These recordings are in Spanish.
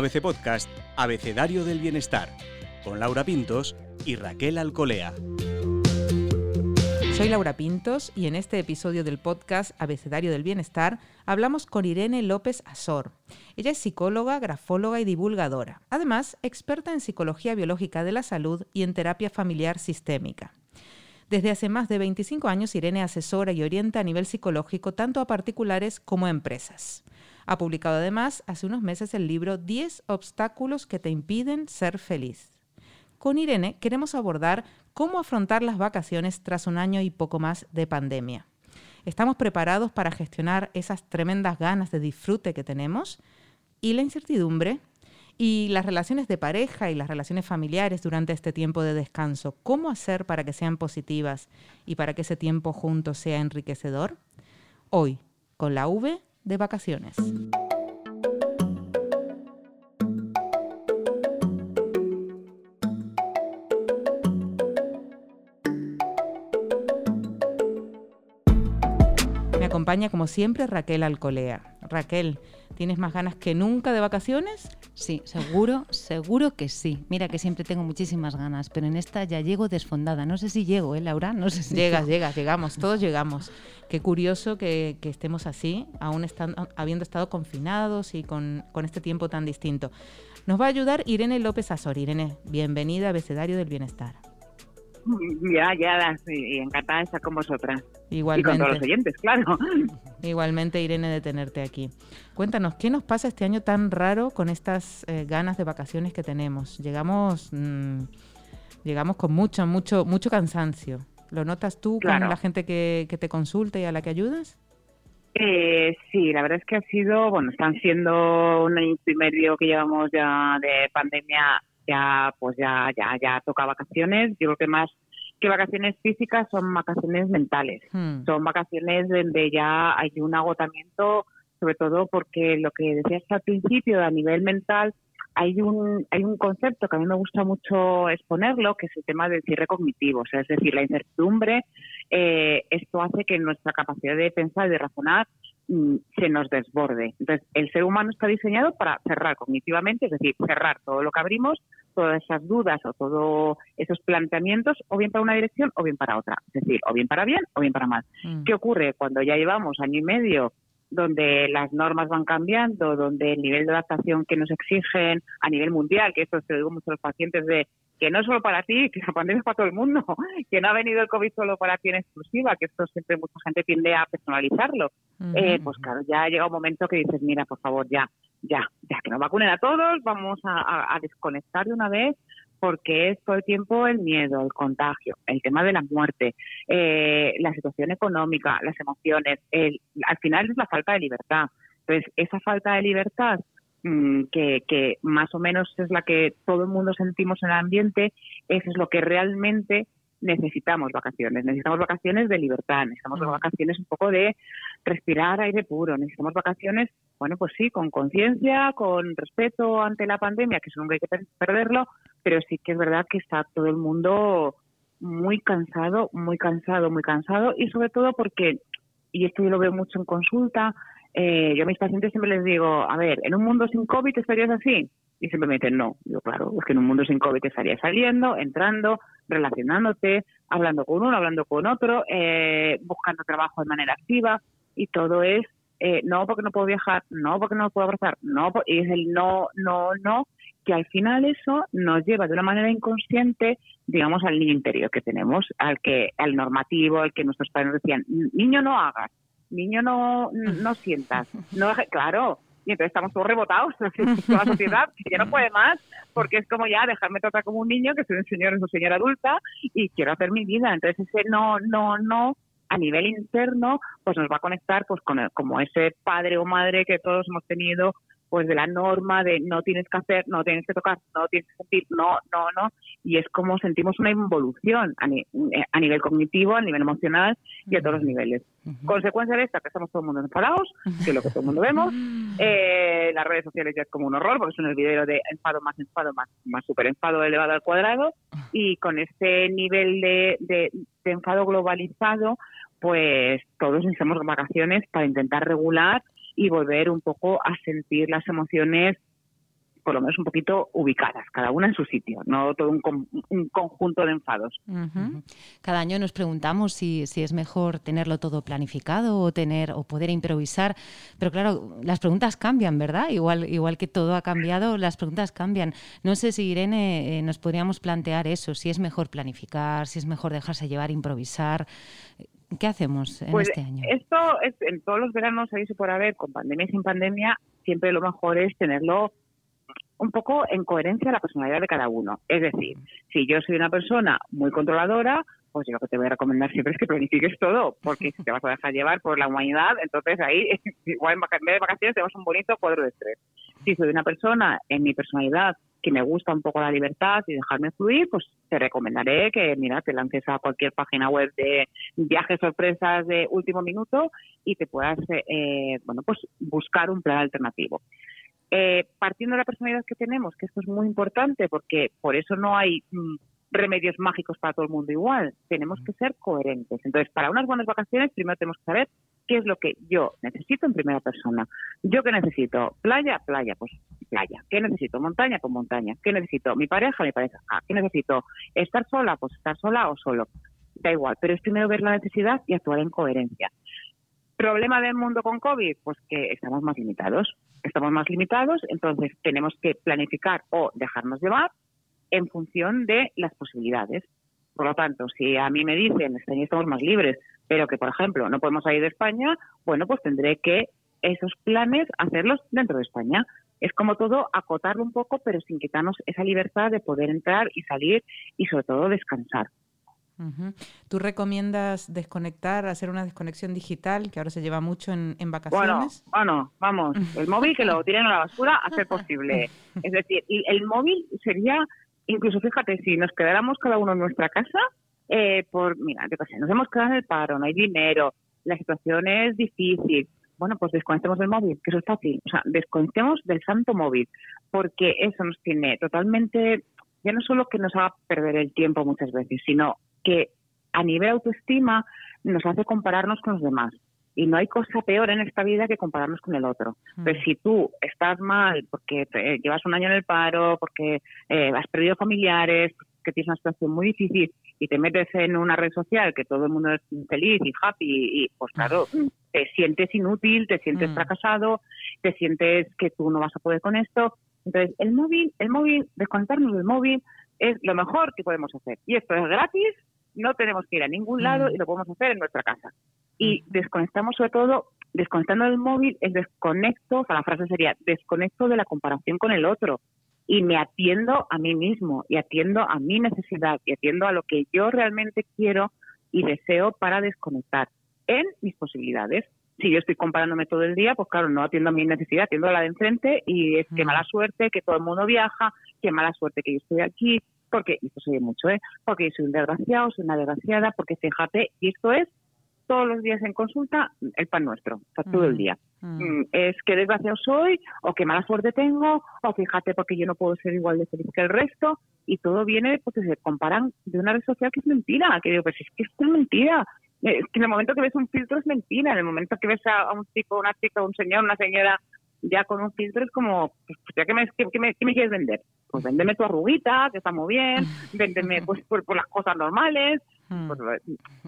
ABC Podcast, Abecedario del Bienestar, con Laura Pintos y Raquel Alcolea. Soy Laura Pintos y en este episodio del podcast Abecedario del Bienestar hablamos con Irene López Azor. Ella es psicóloga, grafóloga y divulgadora. Además, experta en psicología biológica de la salud y en terapia familiar sistémica. Desde hace más de 25 años, Irene asesora y orienta a nivel psicológico tanto a particulares como a empresas. Ha publicado además hace unos meses el libro 10 obstáculos que te impiden ser feliz. Con Irene queremos abordar cómo afrontar las vacaciones tras un año y poco más de pandemia. ¿Estamos preparados para gestionar esas tremendas ganas de disfrute que tenemos? ¿Y la incertidumbre? Y las relaciones de pareja y las relaciones familiares durante este tiempo de descanso, ¿cómo hacer para que sean positivas y para que ese tiempo juntos sea enriquecedor? Hoy, con la V de vacaciones. Me acompaña como siempre Raquel Alcolea. Raquel, ¿tienes más ganas que nunca de vacaciones? Sí, seguro, seguro que sí. Mira que siempre tengo muchísimas ganas, pero en esta ya llego desfondada. No sé si llego, ¿eh, Laura? No sé si Llegas, llegas, llegamos, todos llegamos. Qué curioso que, que estemos así, aún estando, habiendo estado confinados y con, con este tiempo tan distinto. Nos va a ayudar Irene López Azor. Irene, bienvenida a Abecedario del Bienestar. Ya, ya, encantada de estar con vosotras. Igualmente. Y con todos los oyentes, claro. Igualmente, Irene, de tenerte aquí. Cuéntanos, ¿qué nos pasa este año tan raro con estas eh, ganas de vacaciones que tenemos? Llegamos, mm, llegamos con mucho, mucho, mucho cansancio. ¿Lo notas tú Claro. con la gente que, que te consulta y a la que ayudas? Eh, sí, la verdad es que ha sido, bueno, están siendo un año y medio que llevamos ya de pandemia, ya, pues ya, ya, ya toca vacaciones. Yo creo que más que vacaciones físicas son vacaciones mentales. Hmm. Son vacaciones donde ya hay un agotamiento, sobre todo porque lo que decías al principio, a nivel mental, hay un, hay un concepto que a mí me gusta mucho exponerlo, que es el tema del cierre cognitivo. O sea, es decir, la incertidumbre, eh, esto hace que nuestra capacidad de pensar y de razonar mm, se nos desborde. Entonces, el ser humano está diseñado para cerrar cognitivamente, es decir, cerrar todo lo que abrimos, todas esas dudas o todos esos planteamientos, o bien para una dirección o bien para otra. Es decir, o bien para bien o bien para mal. Mm. ¿Qué ocurre cuando ya llevamos año y medio donde las normas van cambiando, donde el nivel de adaptación que nos exigen a nivel mundial, que esto se lo digo mucho a los pacientes de que no es solo para ti, que la pandemia es para todo el mundo, que no ha venido el COVID solo para ti en exclusiva, que esto siempre mucha gente tiende a personalizarlo. Eh, pues claro, ya llega un momento que dices, mira, por favor, ya, ya, ya, que nos vacunen a todos, vamos a, a- a desconectar de una vez, porque es todo el tiempo el miedo, el contagio, el tema de la muerte, eh, la situación económica, las emociones, el, al final es la falta de libertad. Entonces, esa falta de libertad que, que más o menos es la que todo el mundo sentimos en el ambiente, eso es lo que realmente necesitamos vacaciones. Necesitamos vacaciones de libertad, necesitamos Mm. vacaciones un poco de respirar aire puro, necesitamos vacaciones, bueno, pues sí, con conciencia, con respeto ante la pandemia, que eso nunca hay que per- perderlo, pero sí que es verdad que está todo el mundo muy cansado, muy cansado, muy cansado y sobre todo porque, y esto yo lo veo mucho en consulta, eh, yo a mis pacientes siempre les digo, a ver, ¿en un mundo sin COVID estarías así? Y siempre me dicen, no. Yo, claro, es que en un mundo sin COVID estarías saliendo, entrando, relacionándote, hablando con uno, hablando con otro, eh, buscando trabajo de manera activa y todo es, eh, no porque no puedo viajar, no porque no puedo abrazar, no, y es el no, no, no, que al final eso nos lleva de una manera inconsciente, digamos, al niño interior que tenemos, al que, al normativo, al que nuestros padres decían, niño no hagas, niño no, no sientas, no deje-". claro, y entonces estamos todos rebotados, toda la sociedad, que ya no puede más, porque es como ya dejarme tratar como un niño, que soy un señor, es un señor adulta, y quiero hacer mi vida. Entonces ese no, no, no, a nivel interno, pues nos va a conectar pues con el- como ese padre o madre que todos hemos tenido pues de la norma de no tienes que hacer, no tienes que tocar, no tienes que sentir, no, no, no, y es como sentimos una involución a, ni- eh, a nivel cognitivo, a nivel emocional y a todos los niveles. Consecuencia de esta, que estamos todo el mundo enfadados, que es lo que todo el mundo vemos, eh, las redes sociales ya es como un horror, porque es un hervidero de enfado más enfado más, más super enfado elevado al cuadrado, y con este nivel de, de, de enfado globalizado, pues todos necesitamos vacaciones para intentar regular y volver un poco a sentir las emociones por lo menos un poquito ubicadas, cada una en su sitio, no todo un, conjunto de enfados. Cada año nos preguntamos si, si, es mejor tenerlo todo planificado o tener o poder improvisar, pero claro, las preguntas cambian, ¿verdad? Igual, igual que todo ha cambiado, las preguntas cambian. No sé si Irene eh, nos podríamos plantear eso, si es mejor planificar, si es mejor dejarse llevar, improvisar. ¿Qué hacemos en pues este año? Esto es, en todos los veranos, ahí se por haber, con pandemia y sin pandemia, siempre lo mejor es tenerlo un poco en coherencia a la personalidad de cada uno. Es decir, si yo soy una persona muy controladora, pues yo lo que te voy a recomendar siempre es que planifiques todo, porque si te vas a dejar llevar por la humanidad, entonces ahí, igual en vez de vacaciones, tenemos un bonito cuadro de estrés. Si soy una persona en mi personalidad que me gusta un poco la libertad y dejarme fluir, pues te recomendaré que, mira, te lances a cualquier página web de viajes sorpresas de último minuto y te puedas, eh, bueno, pues buscar un plan alternativo. Eh, partiendo de la personalidad que tenemos, que esto es muy importante porque por eso no hay mm, remedios mágicos para todo el mundo igual, tenemos que ser coherentes. Entonces, para unas buenas vacaciones, primero tenemos que saber qué es lo que yo necesito en primera persona. ¿Yo qué necesito? ¿Playa? Playa, pues playa. ¿Qué necesito? ¿Montaña? Pues montaña. ¿Qué necesito? ¿Mi pareja? Mi pareja. Ah, ¿Qué necesito? ¿Estar sola? Pues estar sola o solo. Da igual, pero es primero ver la necesidad y actuar en coherencia. ¿Problema del mundo con COVID? Pues que estamos más limitados. Estamos más limitados, entonces tenemos que planificar o dejarnos llevar en función de las posibilidades. Por lo tanto, si a mí me dicen, este año estamos más libres, pero que, por ejemplo, no podemos salir de España, bueno, pues tendré que esos planes hacerlos dentro de España. Es como todo, acotarlo un poco, pero sin quitarnos esa libertad de poder entrar y salir y sobre todo descansar. ¿Tú recomiendas desconectar, hacer una desconexión digital, que ahora se lleva mucho en, vacaciones? Bueno, vamos, el móvil que lo tiren a la basura a ser posible. Es decir, el móvil sería, incluso fíjate, si nos quedáramos cada uno en nuestra casa, eh, por, mira, yo qué nos hemos quedado en el paro, no hay dinero, la situación es difícil. Bueno, pues desconectemos del móvil, que eso es fácil. O sea, desconectemos del santo móvil, porque eso nos tiene totalmente, ya no solo que nos haga perder el tiempo muchas veces, sino que a nivel autoestima nos hace compararnos con los demás. Y no hay cosa peor en esta vida que compararnos con el otro. Mm. Pero si tú estás mal porque llevas un año en el paro, porque eh, has perdido familiares, que tienes una situación muy difícil y te metes en una red social que todo el mundo es feliz y happy y pues claro, te sientes inútil, te sientes mm. fracasado, te sientes que tú no vas a poder con esto. Entonces, el móvil, el móvil, desconectarnos del móvil es lo mejor que podemos hacer. Y esto es gratis, no tenemos que ir a ningún lado mm. y lo podemos hacer en nuestra casa. Y mm. desconectamos sobre todo, desconectando del móvil, es desconecto, o sea, la frase sería, desconecto de la comparación con el otro y me atiendo a mí mismo y atiendo a mi necesidad y atiendo a lo que yo realmente quiero y deseo para desconectar en mis posibilidades. Si yo estoy comparándome todo el día, pues claro, no atiendo a mi necesidad, atiendo a la de enfrente y es que mala suerte que todo el mundo viaja, que mala suerte que yo estoy aquí, porque, y esto se oye mucho, ¿eh? porque yo soy un desgraciado, soy una desgraciada, porque fíjate, y esto es todos los días en consulta el pan nuestro, o sea, todo el día. Mm, es que desgraciado soy, o que mala suerte tengo, o fíjate porque yo no puedo ser igual de feliz que el resto, y todo viene porque se comparan de una red social que es mentira, que digo, pues es que es mentira. Es que en el momento que ves un filtro es mentira, en el momento que ves a, un chico, una chica, un señor, una señora ya con un filtro es como, pues, ya que me, me, me, quieres vender? Pues véndeme tu arruguita, que está muy bien, véndeme pues por, por las cosas normales, Hmm. Pues,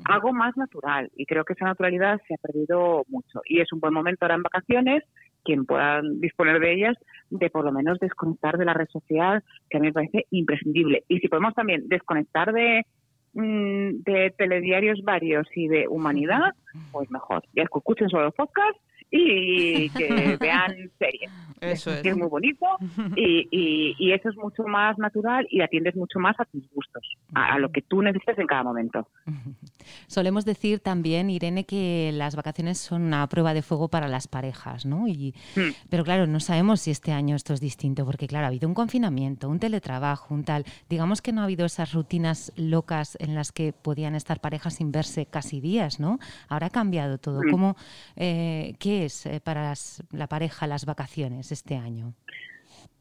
algo más natural. Y creo que esa naturalidad se ha perdido mucho. Y es un buen momento ahora en vacaciones quien pueda disponer de ellas de por lo menos desconectar de la red social que a mí me parece imprescindible. Y si podemos también desconectar de mm, de telediarios varios y de humanidad pues mejor. Ya escuchen solo los podcasts y que vean series. Eso es. es muy bonito y, y, eso es mucho más natural y atiendes mucho más a tus gustos, a, lo que tú necesitas en cada momento. Solemos decir también, Irene, que las vacaciones son una prueba de fuego para las parejas, ¿no? Y, hmm. Pero claro, no sabemos si este año esto es distinto, porque claro, ha habido un confinamiento, un teletrabajo, un tal. Digamos que no ha habido esas rutinas locas en las que podían estar parejas sin verse casi días, ¿no? Ahora ha cambiado todo. Hmm. ¿Cómo, eh, ¿Qué es eh, para la pareja las vacaciones este año?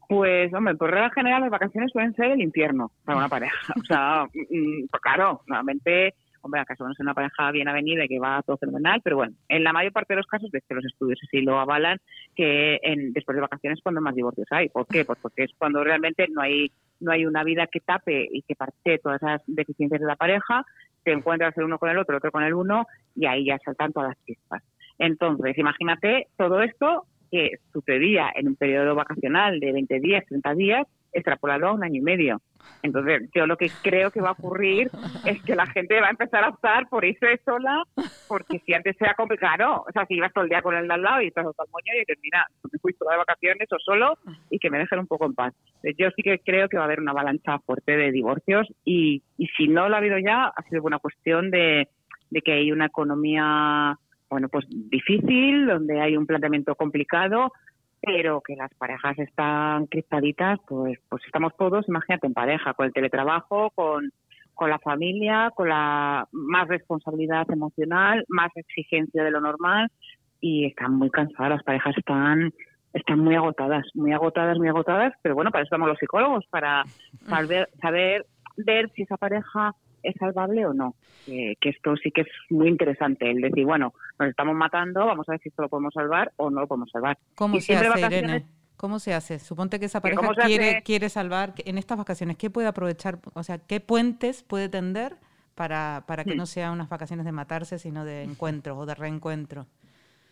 Pues, hombre, por regla general las vacaciones suelen ser el infierno para una pareja. O sea, mm, mm, pues claro, normalmente hombre, acaso no es una pareja bien avenida y que va todo fenomenal, pero bueno, en la mayor parte de los casos, de que los estudios así lo avalan, que en, después de vacaciones es cuando más divorcios hay. ¿Por qué? Pues porque es cuando realmente no hay no hay una vida que tape y que parte todas esas deficiencias de la pareja, te encuentras el uno con el otro, el otro con el uno, y ahí ya saltan todas las chispas. Entonces, imagínate todo esto que sucedía en un periodo vacacional de 20 días, 30 días, extrapolarlo a un año y medio. Entonces, yo lo que creo que va a ocurrir es que la gente va a empezar a optar por irse sola, porque si antes era complicado, o sea, si ibas todo el día con el de al lado y estás todo el moño y dices, mira, me fui sola de vacaciones o solo y que me dejen un poco en paz. Yo sí que creo que va a haber una avalancha fuerte de divorcios y, y si no lo ha habido ya, ha sido una cuestión de, de que hay una economía, bueno, pues difícil, donde hay un planteamiento complicado, pero que las parejas están cristaditas, pues, pues estamos todos, imagínate, en pareja, con el teletrabajo, con, con la familia, con la más responsabilidad emocional, más exigencia de lo normal y están muy cansadas, las parejas están están muy agotadas, muy agotadas, muy agotadas, pero bueno, para eso estamos los psicólogos, para saber, saber ver si esa pareja es salvable o no. que esto sí que es muy interesante, el decir, bueno, nos estamos matando, vamos a ver si esto lo podemos salvar o no lo podemos salvar. ¿Cómo se hace, Irene? ¿Cómo se hace? Suponte que esa pareja quiere, quiere salvar en estas vacaciones. ¿Qué puede aprovechar? O sea, ¿qué puentes puede tender para, para que hmm. no sea unas vacaciones de matarse, sino de encuentro o de reencuentro?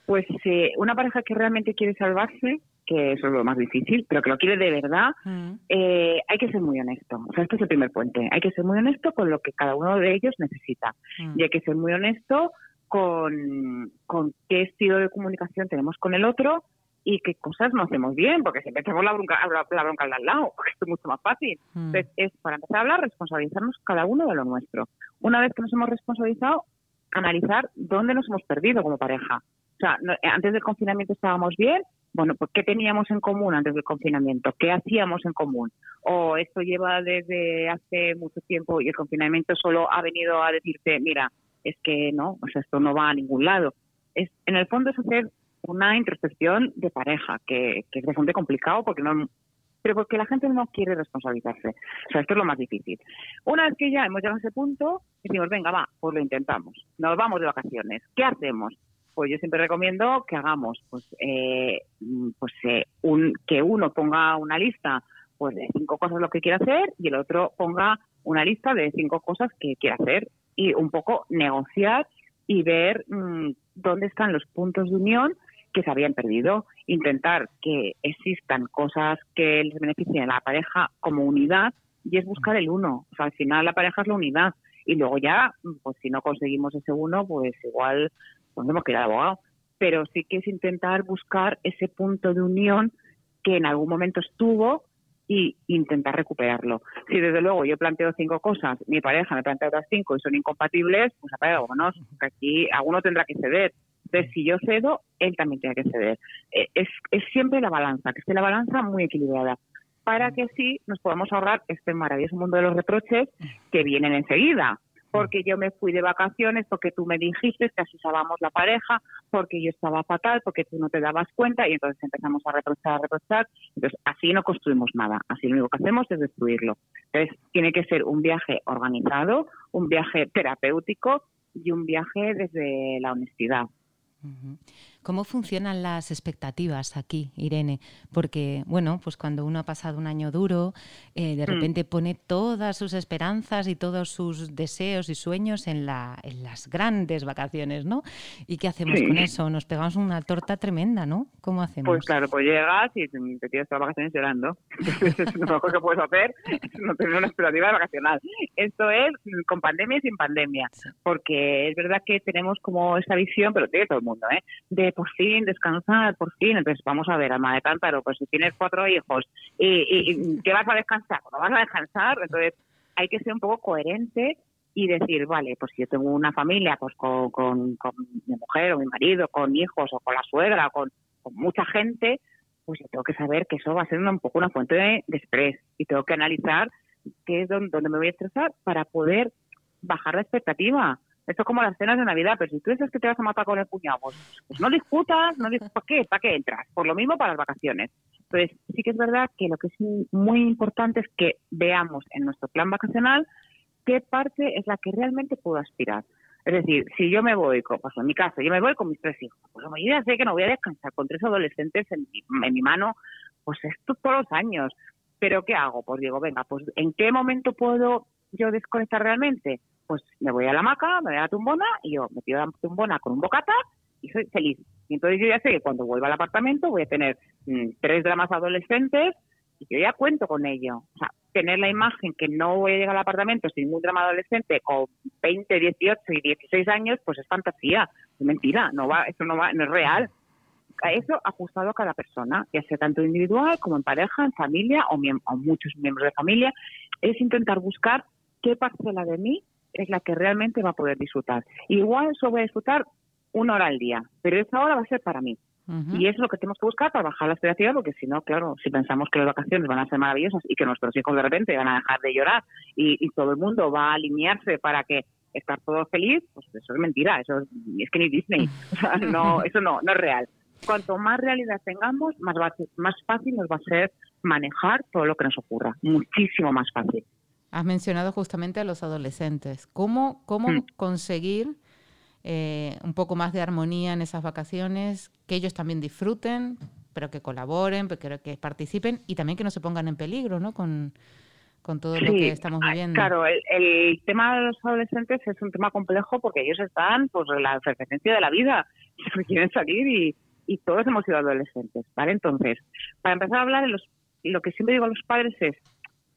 Pues eh, una pareja que realmente quiere salvarse que eso es lo más difícil, pero que lo quiere de verdad, mm. eh, hay que ser muy honesto. O sea, este es el primer puente. Hay que ser muy honesto con lo que cada uno de ellos necesita. Mm. Y hay que ser muy honesto con, con qué estilo de comunicación tenemos con el otro y qué cosas no hacemos bien, porque siempre tenemos la bronca, la bronca al lado, es mucho más fácil. Mm. Entonces, es para empezar a hablar, responsabilizarnos cada uno de lo nuestro. Una vez que nos hemos responsabilizado, analizar dónde nos hemos perdido como pareja. O sea, antes del confinamiento estábamos bien, bueno, pues ¿qué teníamos en común antes del confinamiento? ¿Qué hacíamos en común? O esto lleva desde hace mucho tiempo y el confinamiento solo ha venido a decirte, mira, es que no, o sea, esto no va a ningún lado. Es, en el fondo es hacer una introspección de pareja, que, que es bastante complicado porque no, pero porque la gente no quiere responsabilizarse. O sea, esto es lo más difícil. Una vez que ya hemos llegado a ese punto, decimos, venga, va, pues lo intentamos. Nos vamos de vacaciones. ¿Qué hacemos? Pues yo siempre recomiendo que hagamos pues eh, pues eh, un, que uno ponga una lista pues de cinco cosas lo que quiere hacer y el otro ponga una lista de cinco cosas que quiere hacer y un poco negociar y ver mm, dónde están los puntos de unión que se habían perdido, intentar que existan cosas que les beneficien a la pareja como unidad y es buscar el uno. O sea, al final la pareja es la unidad y luego ya, pues si no conseguimos ese uno, pues igual hemos que abogado, pero sí que es intentar buscar ese punto de unión que en algún momento estuvo y intentar recuperarlo. Si desde luego yo planteo cinco cosas, mi pareja me plantea otras cinco y son incompatibles, pues vámonos, porque aquí alguno tendrá que ceder. Entonces, si yo cedo, él también tiene que ceder. Eh, es, es siempre la balanza, que esté la balanza muy equilibrada, para que así nos podamos ahorrar este maravilloso mundo de los reproches que vienen enseguida porque yo me fui de vacaciones, porque tú me dijiste que asustábamos la pareja, porque yo estaba fatal, porque tú no te dabas cuenta y entonces empezamos a reprochar, a reprochar. Entonces, así no construimos nada, así lo único que hacemos es destruirlo. Entonces, tiene que ser un viaje organizado, un viaje terapéutico y un viaje desde la honestidad. ¿Cómo funcionan las expectativas aquí, Irene? Porque, bueno, pues cuando uno ha pasado un año duro, eh, de mm. repente pone todas sus esperanzas y todos sus deseos y sueños en, la, en las grandes vacaciones, ¿no? ¿Y qué hacemos con eso? Nos pegamos una torta tremenda, ¿no? ¿Cómo hacemos? Pues claro, pues llegas y te tiras todas las vacaciones llorando. Lo mejor que puedes hacer es no tener una expectativa vacacional. Esto es con pandemia y sin pandemia, porque es verdad que tenemos como esa visión, pero tiene todo el mundo, ¿eh? De por fin descansar, por fin. Entonces, vamos a ver, alma de cántaro, pues si tienes cuatro hijos y, y, ¿qué vas a descansar? ¿No vas a descansar? Entonces, hay que ser un poco coherente y decir, vale, pues si yo tengo una familia, pues con, mi mujer o mi marido, con hijos o con la suegra, con, con mucha gente, pues yo tengo que saber que eso va a ser un poco una fuente de, estrés y tengo que analizar qué es donde, donde me voy a estresar para poder bajar la expectativa. Esto es como las cenas de Navidad, pero si tú dices que te vas a matar con el puñado, pues, pues no discutas, no discutas, ¿para qué? ¿Para qué entras? Por lo mismo para las vacaciones. Entonces, sí que es verdad que lo que es muy importante es que veamos en nuestro plan vacacional qué parte es la que realmente puedo aspirar. Es decir, si yo me voy, con, pues en mi caso, yo me voy con mis tres hijos, pues yo ya sé que no voy a descansar con tres adolescentes en mi, mano, pues esto todos los años. Pero ¿qué hago? Pues digo, venga, pues ¿en qué momento puedo yo desconectar realmente? Pues me voy a la hamaca, me voy a la tumbona y yo me pido la tumbona con un bocata y soy feliz. Y entonces yo ya sé que cuando vuelva al apartamento voy a tener mm, tres dramas adolescentes y yo ya cuento con ello. O sea, tener la imagen que no voy a llegar al apartamento sin ningún drama adolescente con 20, 18 y 16 años, pues es fantasía, es mentira, no va, eso no va, no es real. Eso ajustado a cada persona, ya sea tanto individual como en pareja, en familia o, o muchos miembros de familia, es intentar buscar qué parcela de mí es la que realmente va a poder disfrutar. Igual eso voy a disfrutar una hora al día, pero esa hora va a ser para mí. Y eso es lo que tenemos que buscar para bajar la expectativa, porque si no, claro, si pensamos que las vacaciones van a ser maravillosas y que nuestros hijos de repente van a dejar de llorar y, todo el mundo va a alinearse para que estar todo feliz, pues eso es mentira, eso es, que ni Disney, o sea, no, eso no, no es real. Cuanto más realidad tengamos, más, más fácil nos va a ser manejar todo lo que nos ocurra, muchísimo más fácil. Has mencionado justamente a los adolescentes. ¿Cómo, cómo mm. conseguir eh, un poco más de armonía en esas vacaciones, que ellos también disfruten, pero que colaboren, pero que participen y también que no se pongan en peligro, ¿no? Con, todo lo que estamos ah, viviendo. Claro, el, tema de los adolescentes es un tema complejo porque ellos están pues en la efervescencia de la vida, quieren salir y, y todos hemos sido adolescentes, ¿vale? Entonces, para empezar a hablar, los, lo que siempre digo a los padres es,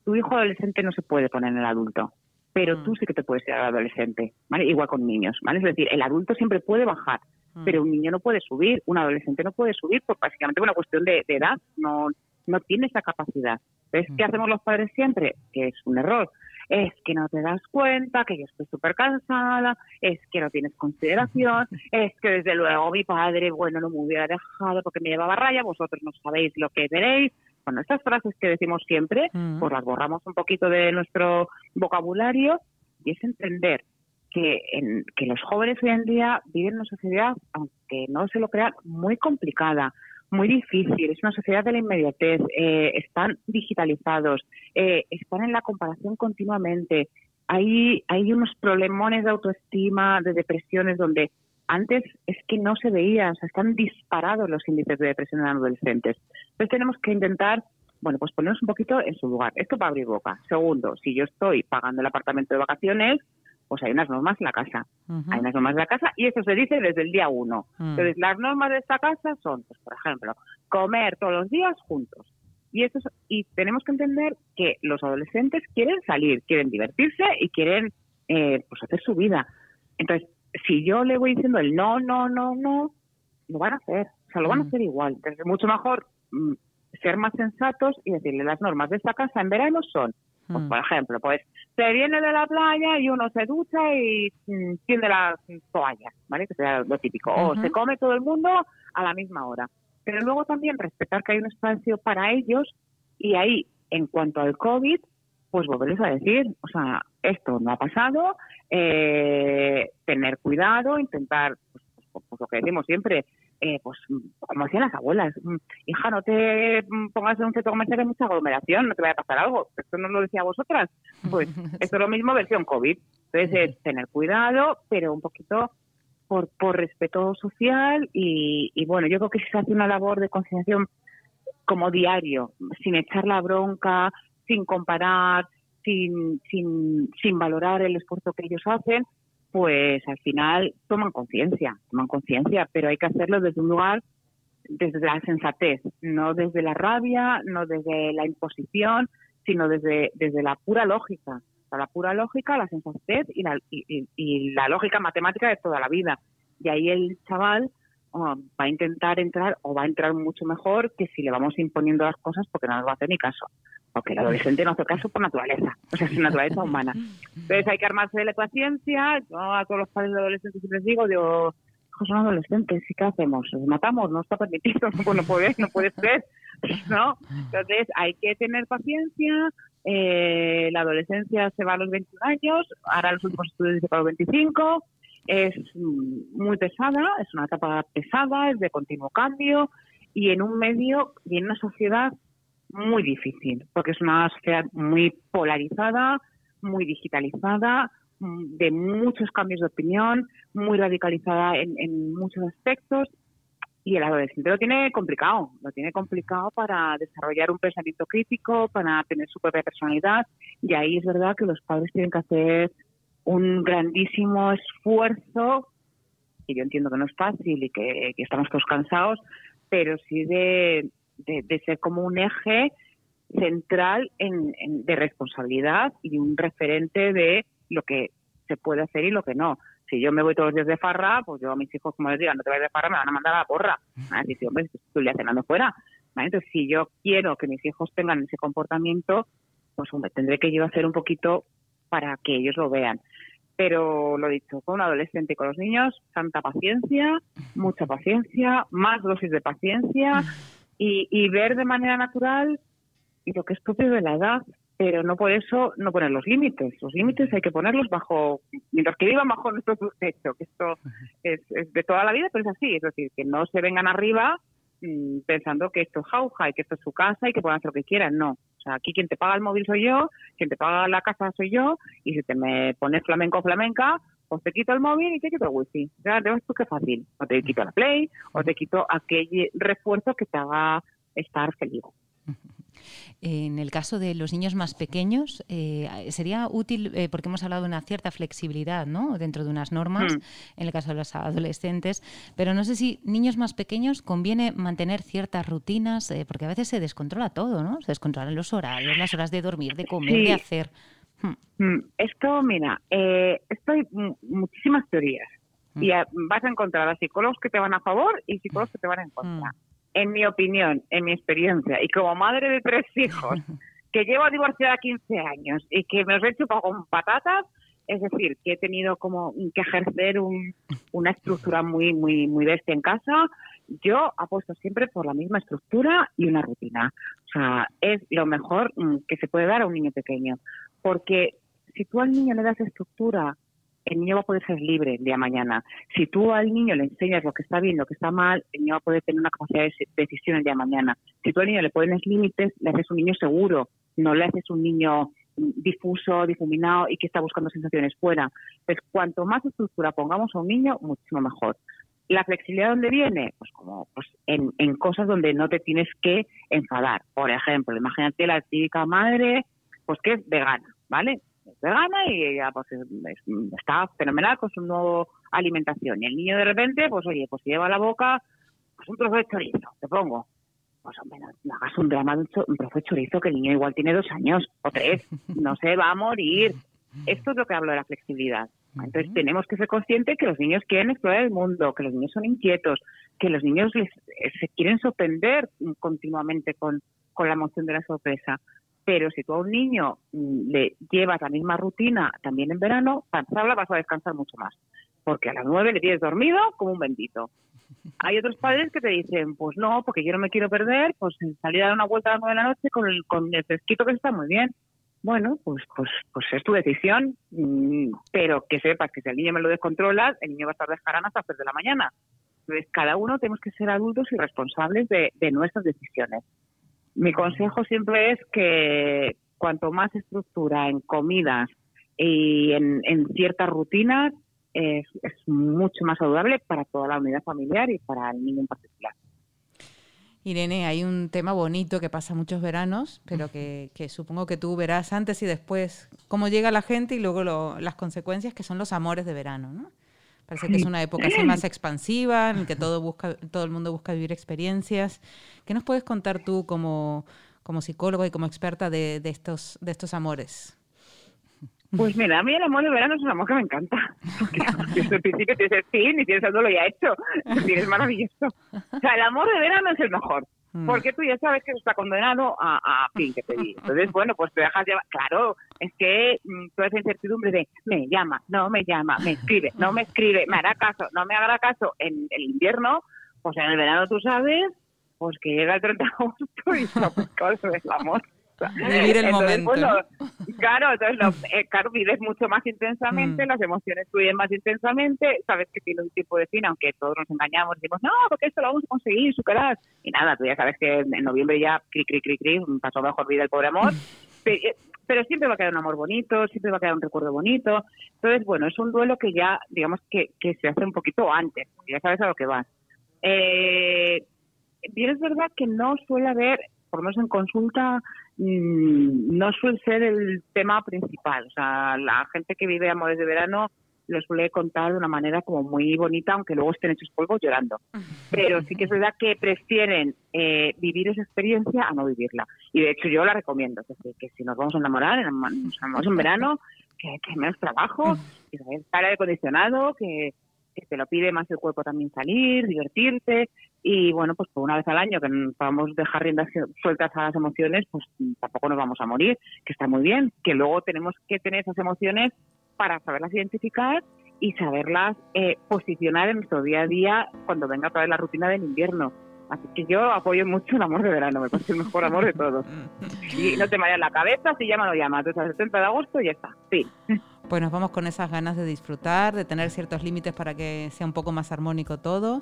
tu hijo adolescente no se puede poner en el adulto pero mm. tú sí que te puedes ser adolescente, ¿vale? Igual con niños, ¿vale? Es decir, el adulto siempre puede bajar, mm. pero un niño no puede subir, un adolescente no puede subir, por básicamente una cuestión de, edad, no, no tiene esa capacidad. Entonces, ¿qué mm. hacemos los padres siempre? Que es un error. Es que no te das cuenta, que yo estoy súper cansada, es que no tienes consideración, es que desde luego mi padre, bueno, no me hubiera dejado porque me llevaba raya, vosotros no sabéis lo que veréis, bueno, estas frases que decimos siempre, mm. pues las borramos un poquito de nuestro vocabulario y es entender que, en, que los jóvenes hoy en día viven en una sociedad, aunque no se lo crean, muy complicada, muy difícil. Es una sociedad de la inmediatez. Eh, están digitalizados, eh, están en la comparación continuamente. Hay, hay unos problemones de autoestima, de depresiones, donde antes es que no se veía, o sea, están disparados los índices de depresión en adolescentes. Entonces tenemos que intentar, bueno, pues ponernos un poquito en su lugar. Esto para abrir boca. Segundo, si yo estoy pagando el apartamento de vacaciones, pues hay unas normas en la casa. Hay unas normas de la casa y eso se dice desde el día uno. Mm. Entonces, las normas de esta casa son, pues, por ejemplo, comer todos los días juntos. Y, eso y tenemos que entender que los adolescentes quieren salir, quieren divertirse y quieren eh, pues hacer su vida. Entonces, si yo le voy diciendo el no, no, no, no, lo van a hacer, o sea, lo van a mm. hacer igual. Entonces, es mucho mejor mm, ser más sensatos y decirle las normas de esta casa en verano son, pues, mm. por ejemplo, pues se viene de la playa y uno se ducha y tiende las toallas, ¿vale? Que sea lo típico. O se come todo el mundo a la misma hora. Pero luego también respetar que hay un espacio para ellos y ahí, en cuanto al COVID, pues volverles a decir, o sea, esto no ha pasado, eh, tener cuidado, intentar, pues, pues, pues, lo que decimos siempre, eh, pues como decían las abuelas, mm, hija, no te pongas en un centro comercial de mucha aglomeración, no te vaya a pasar algo. Esto no lo decía vosotras. Pues esto es lo mismo versión COVID. Entonces es tener cuidado, pero un poquito por, por respeto social y, y bueno, yo creo que si se hace una labor de concienciación como diario, sin echar la bronca, sin comparar, sin, sin, sin valorar el esfuerzo que ellos hacen, pues al final toman conciencia, toman conciencia, pero hay que hacerlo desde un lugar, desde la sensatez, no desde la rabia, no desde la imposición, sino desde, desde la pura lógica. la pura lógica, la sensatez y la, y, la lógica matemática de toda la vida. Y ahí el chaval oh, va a intentar entrar o va a entrar mucho mejor que si le vamos imponiendo las cosas porque no nos va a hacer ni caso porque el adolescente no hace caso por naturaleza, o sea, es naturaleza humana. Entonces hay que armarse de la paciencia, yo a todos los padres de adolescentes les digo, digo, son adolescentes, ¿y qué hacemos? ¿Los matamos? No está permitido, no puede, no puede ser, ¿no? Entonces hay que tener paciencia, eh, la adolescencia se va a los 21 años, ahora los últimos estudios dicen para los 25, es muy pesada, es una etapa pesada, es de continuo cambio, y en un medio y en una sociedad muy difícil, porque es una sociedad muy polarizada, muy digitalizada, mm, de muchos cambios de opinión, muy radicalizada en, en muchos aspectos y el adolescente lo tiene complicado, lo tiene complicado para desarrollar un pensamiento crítico, para tener su propia personalidad y ahí es verdad que los padres tienen que hacer un grandísimo esfuerzo, y yo entiendo que no es fácil y que, estamos todos cansados, pero sí de, de, ser como un eje central en, de responsabilidad y un referente de lo que se puede hacer y lo que no. Si yo me voy todos los días de farra, pues yo a mis hijos, como les digo, no te vayas de farra, me van a mandar a la porra. A decir, hombre, estoy cenando fuera. Entonces, si yo quiero que mis hijos tengan ese comportamiento, pues hombre, tendré que yo hacer un poquito para que ellos lo vean. Pero lo dicho, con un adolescente y con los niños, tanta paciencia, mucha paciencia, más dosis de paciencia y, y ver de manera natural lo que es propio de la edad, pero no por eso no poner los límites. Los límites hay que ponerlos bajo, mientras que vivan bajo nuestro techo, que esto es, es, de toda la vida, pero es así, es decir, que no se vengan arriba mm, pensando que esto es jauja y que esto es su casa y que puedan hacer lo que quieran, no. O sea, aquí quien te paga el móvil soy yo, quien te paga la casa soy yo, y si te me pones flamenco o flamenca, pues te quito el móvil y te quito el wifi. Ya, ves tú qué fácil. O te quito la play, o te quito aquel refuerzo que te haga estar feliz. En el caso de los niños más pequeños, eh, sería útil, eh, porque hemos hablado de una cierta flexibilidad ¿no? dentro de unas normas, hmm. en el caso de los adolescentes, pero no sé si niños más pequeños conviene mantener ciertas rutinas, eh, porque a veces se descontrola todo, ¿no? Se descontrolan los horarios, las horas de dormir, de comer, de hacer. Hmm. Hmm. Esto, mira, esto hay muchísimas teorías y vas a encontrar a psicólogos que te van a favor y psicólogos que te van en contra en mi opinión, en mi experiencia, y como madre de tres hijos, que llevo divorciada 15 años y que me los he chupado con patatas, es decir, que he tenido como que ejercer una estructura muy, muy, muy bestia en casa, yo apuesto siempre por la misma estructura y una rutina. O sea, es lo mejor mm, que se puede dar a un niño pequeño. Porque si tú al niño le das estructura, el niño va a poder ser libre el día de mañana. Si tú al niño le enseñas lo que está bien, lo que está mal, el niño va a poder tener una capacidad de decisión el día de mañana. Si tú al niño le pones límites, le haces un niño seguro, no le haces un niño difuso, difuminado y que está buscando sensaciones fuera. Pues cuanto más estructura pongamos a un niño, muchísimo mejor. ¿La flexibilidad dónde viene? Pues como pues en, en cosas donde no te tienes que enfadar. Por ejemplo, imagínate la típica madre pues que es vegana, ¿vale? es vegana y ella pues está fenomenal con su nueva alimentación. Y el niño de repente, pues oye, pues lleva a la boca pues un trozo de chorizo, te pongo. Pues hombre, no, hagas un drama de un, trozo de chorizo que el niño igual tiene dos años o tres, no se va a morir. Esto es lo que hablo de la flexibilidad. Entonces tenemos que ser conscientes que los niños quieren explorar el mundo, que los niños son inquietos, que los niños les, eh, se quieren sorprender continuamente con, con la emoción de la sorpresa. Pero si tú a un niño mm, le llevas la misma rutina también en verano, empezar vas a descansar mucho más. Porque a las nueve le tienes dormido como un bendito. Hay otros padres que te dicen, pues no, porque yo no me quiero perder, pues salir a dar una vuelta a las nueve de la noche con el, con el fresquito que está muy bien. Bueno, pues, pues, pues es tu decisión, mm, pero que sepas que si el niño me lo descontrola, el niño va a estar descarando hasta las tres de la mañana. Entonces, cada uno tenemos que ser adultos y responsables de, de nuestras decisiones. Mi consejo siempre es que cuanto más estructura en comidas y en, ciertas rutinas, es, mucho más saludable para toda la unidad familiar y para el niño en particular. Irene, hay un tema bonito que pasa muchos veranos, pero que, supongo que tú verás antes y después cómo llega la gente y luego las consecuencias que son los amores de verano, ¿no? Parece que es una época así más expansiva, en que todo, busca, todo el mundo busca vivir experiencias. ¿Qué nos puedes contar tú como, como psicólogo y como experta de, de, estos, de estos amores? Pues mira, a mí el amor de verano es un amor que me encanta. Porque desde el principio tienes fin y tienes algo lo ya hecho. Es maravilloso. O sea, el amor de verano es el mejor. Mm. Porque tú ya sabes que está condenado a, a fin que te digo. Entonces, bueno, pues te dejas llevar. Claro, es que mm, toda esa incertidumbre de me llama, no me llama, me escribe, no me escribe, me hará caso, no me hará caso en el invierno, pues en el verano tú sabes, pues que llega el 30 de agosto y no, pues es el amor. Vivir el momento. claro, entonces lo, eh, claro, vives mucho más intensamente, mm. las emociones fluyen más intensamente, sabes que tiene un tipo de fin, aunque todos nos engañamos, decimos, no, porque esto lo vamos a conseguir, superar. Y nada, tú ya sabes que en noviembre ya, cri, cri, cri, cri, pasó mejor vida el pobre amor. eh, pero siempre va a quedar un amor bonito, siempre va a quedar un recuerdo bonito. Entonces, bueno, es un duelo que ya, digamos, que, que se hace un poquito antes, ya sabes a lo que vas. Eh, bien es verdad que no suele haber, por lo menos en consulta, no suele ser el tema principal. O sea, la gente que vive amores de verano lo suele contar de una manera como muy bonita, aunque luego estén hechos polvos llorando. Pero sí que es verdad que prefieren eh, vivir esa experiencia a no vivirla. Y de hecho yo la recomiendo, es decir, que si nos vamos a enamorar, nos enamoramos en verano, que, que menos trabajo, que estar aire acondicionado, que, que te lo pide más el cuerpo también salir, divertirte y bueno, pues una vez al año que podamos dejar riendas sueltas a las emociones, pues tampoco nos vamos a morir, que está muy bien, que luego tenemos que tener esas emociones para saberlas identificar y saberlas eh, posicionar en nuestro día a día cuando venga otra vez la rutina del invierno. Así que yo apoyo mucho el amor de verano, me parece el mejor amor de todos. Y no te vayas la cabeza, si llama, lo llamas. Entonces, el 70 de agosto y ya está. Sí. Pues nos vamos con esas ganas de disfrutar, de tener ciertos límites para que sea un poco más armónico todo.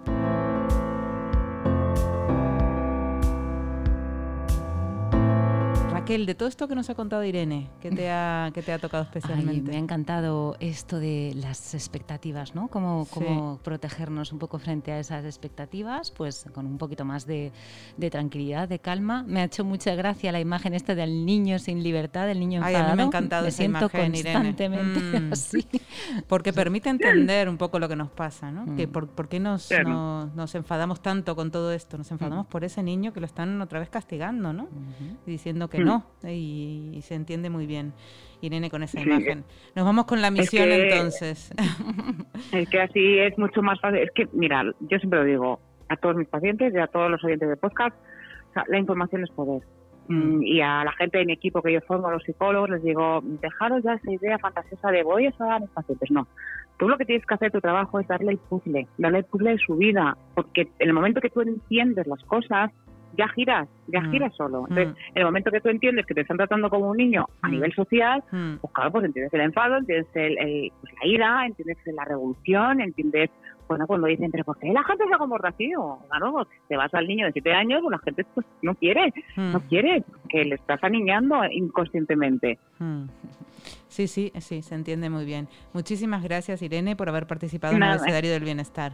De todo esto que nos ha contado Irene, ¿qué te ha, te ha tocado especialmente? me ha encantado esto de las expectativas, ¿no? Cómo, cómo protegernos un poco frente a esas expectativas, pues con un poquito más de, tranquilidad, de calma. Me ha hecho mucha gracia la imagen esta del niño sin libertad, del niño enfadado. Ay, a mí me ha encantado esa siento imagen, constantemente mm. así. Porque permite entender un poco lo que nos pasa, ¿no? Que mm. por, qué nos, nos, enfadamos tanto con todo esto? Nos enfadamos mm. por ese niño que lo están otra vez castigando, ¿no? Diciendo que no, y, se entiende muy bien. Irene con esa imagen. Nos vamos con la misión entonces. Es que así es mucho más fácil. Es que, mira, yo siempre lo digo a todos mis pacientes y a todos los oyentes de podcast, la información es poder. Mm. Mm, y a la gente de mi equipo que yo formo, a los psicólogos, les digo, dejaros ya esa idea fantasiosa de voy a salvar a mis pacientes. No. Tú lo que tienes que hacer tu trabajo es darle el puzzle, darle el puzzle de su vida, porque en el momento que tú entiendes las cosas, ya giras, ya mm. giras solo. Entonces, mm. en el momento que tú entiendes que te están tratando como un niño a mm. nivel social, pues claro, pues entiendes el enfado, entiendes el, pues la ira, entiendes la revolución, entiendes, bueno, cuando dicen, pero ¿por qué la gente se comporta así? O, claro, te vas al niño de siete años, pues la gente pues no quiere, no quiere, que le estás aniñando inconscientemente. Sí, sí, sí, se entiende muy bien. Muchísimas gracias, Irene, por haber participado en el escenario del bienestar.